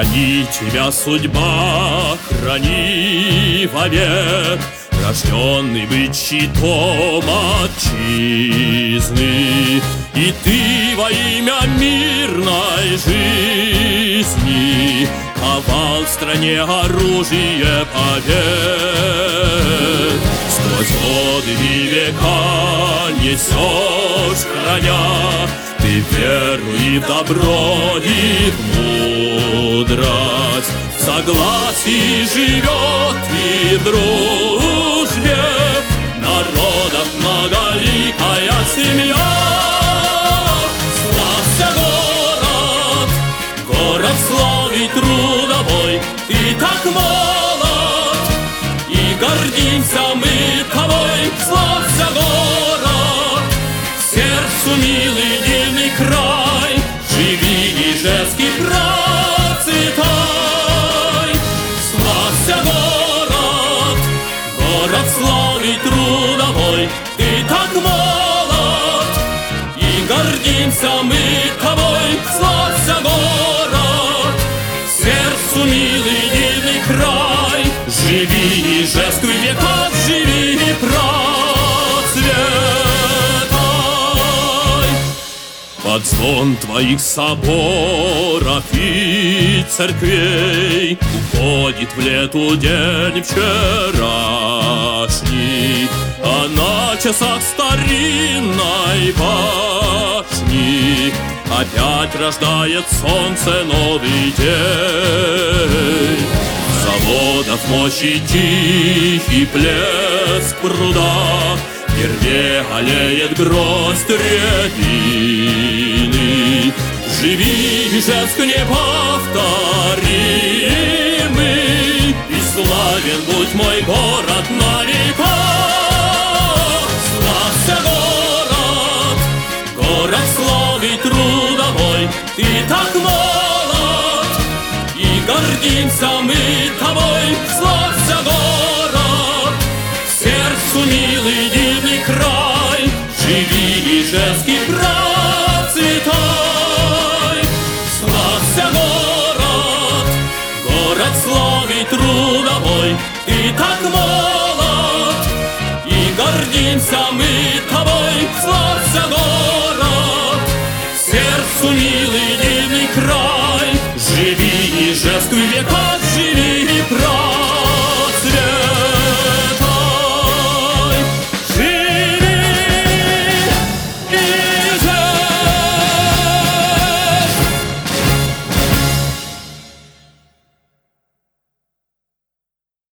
Храни тебя судьба, храни вовек, Рожденный быть щитом отчизны. И ты во имя мирной жизни Ковал в стране оружие побед. Сквозь годы и века несешь, храня Ты веру и добро, и мудрость. В согласии живет и дружбе Народов многоликая семья. Славься город, город славы трудовой Ты так молод, и гордимся мы тобой. Славься город, сердцу милый трудовой Ты так молод, и гордимся мы тобой. Славься город, сердцу милый дивный край. Живи и жест века, живи и процветай Под звон твоих соборов и церквей Уходит в лету день вчерашний часах старинной башни Опять рождает солнце новый день. Заводов мощи тихий плеск пруда. Вперве олеет гроздь рябины. Живи, жест неповторимый. И славен будь мой город на и жеский процветай. Славься город, город славы трудовой. Ты так молод, и гордимся мы тобой. Славься город, сердцу милый дивный край. Живи и жест века